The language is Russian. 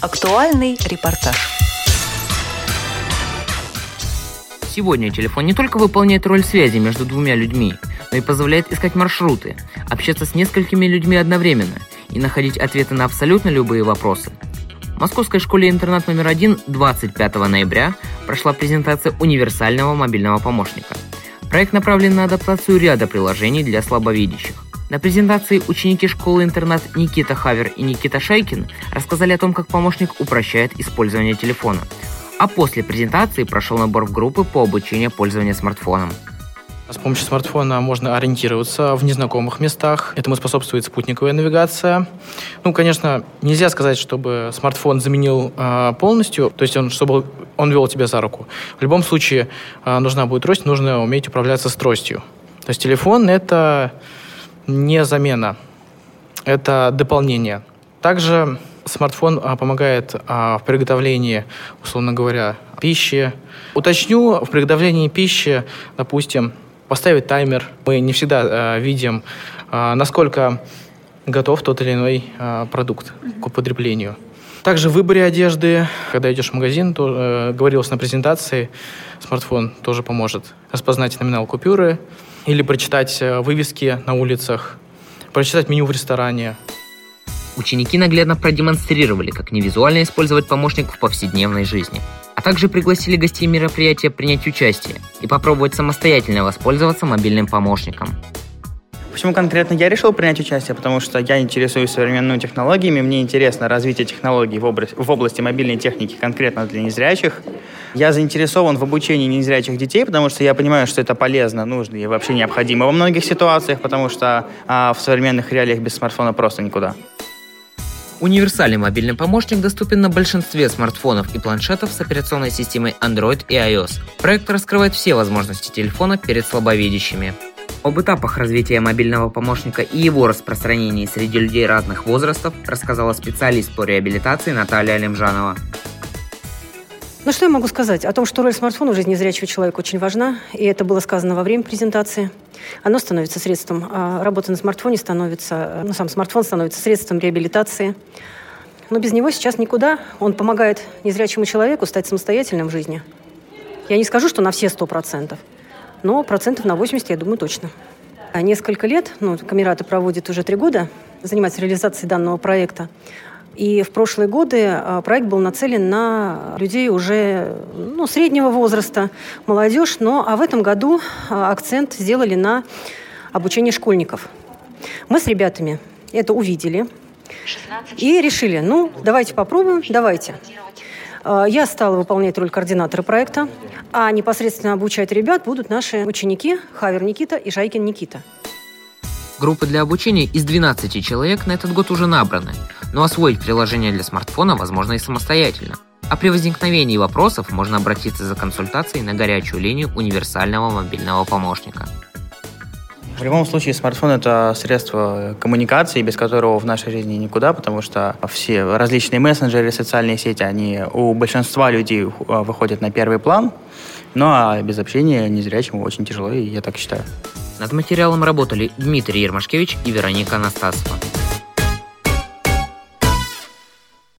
Актуальный репортаж. Сегодня телефон не только выполняет роль связи между двумя людьми, но и позволяет искать маршруты, общаться с несколькими людьми одновременно и находить ответы на абсолютно любые вопросы. В Московской школе-интернат номер один 25 ноября прошла презентация универсального мобильного помощника. Проект направлен на адаптацию ряда приложений для слабовидящих. На презентации ученики школы-интернат Никита Хавер и Никита Шайкин рассказали о том, как помощник упрощает использование телефона. А после презентации прошел набор в группы по обучению пользования смартфоном. С помощью смартфона можно ориентироваться в незнакомых местах. Этому способствует спутниковая навигация. Ну, конечно, нельзя сказать, чтобы смартфон заменил э, полностью, то есть он, чтобы он вел тебя за руку. В любом случае э, нужна будет трость, нужно уметь управляться с тростью. То есть телефон — это не замена, это дополнение. Также смартфон а, помогает а, в приготовлении, условно говоря, пищи. Уточню, в приготовлении пищи, допустим, поставить таймер. Мы не всегда а, видим, насколько готов тот или иной продукт к употреблению. Также в выборе одежды, когда идешь в магазин, то э, говорилось на презентации, смартфон тоже поможет распознать номинал купюры, или прочитать э, вывески на улицах, прочитать меню в ресторане. Ученики наглядно продемонстрировали, как невизуально использовать помощник в повседневной жизни, а также пригласили гостей мероприятия принять участие и попробовать самостоятельно воспользоваться мобильным помощником. Почему конкретно я решил принять участие? Потому что я интересуюсь современными технологиями, мне интересно развитие технологий в области, в области мобильной техники конкретно для незрячих. Я заинтересован в обучении незрячих детей, потому что я понимаю, что это полезно, нужно и вообще необходимо во многих ситуациях, потому что а, в современных реалиях без смартфона просто никуда. Универсальный мобильный помощник доступен на большинстве смартфонов и планшетов с операционной системой Android и iOS. Проект раскрывает все возможности телефона перед слабовидящими. Об этапах развития мобильного помощника и его распространении среди людей разных возрастов рассказала специалист по реабилитации Наталья Алимжанова. Ну что я могу сказать? О том, что роль смартфона в жизни зрячего человека очень важна, и это было сказано во время презентации. Оно становится средством, а работа на смартфоне становится, ну сам смартфон становится средством реабилитации. Но без него сейчас никуда. Он помогает незрячему человеку стать самостоятельным в жизни. Я не скажу, что на все сто процентов, но процентов на 80, я думаю, точно. А несколько лет, ну, Камераты проводит уже три года, занимается реализацией данного проекта. И в прошлые годы а, проект был нацелен на людей уже ну, среднего возраста, молодежь, но а в этом году а, акцент сделали на обучение школьников. Мы с ребятами это увидели и решили, ну, давайте попробуем, давайте. А, я стала выполнять роль координатора проекта, а непосредственно обучать ребят будут наши ученики Хавер Никита и Шайкин Никита. Группы для обучения из 12 человек на этот год уже набраны, но освоить приложение для смартфона возможно и самостоятельно. А при возникновении вопросов можно обратиться за консультацией на горячую линию универсального мобильного помощника. В любом случае, смартфон – это средство коммуникации, без которого в нашей жизни никуда, потому что все различные мессенджеры, социальные сети, они у большинства людей а, выходят на первый план, ну а без общения незрячему очень тяжело, и я так считаю. Над материалом работали Дмитрий Ермашкевич и Вероника Анастасова.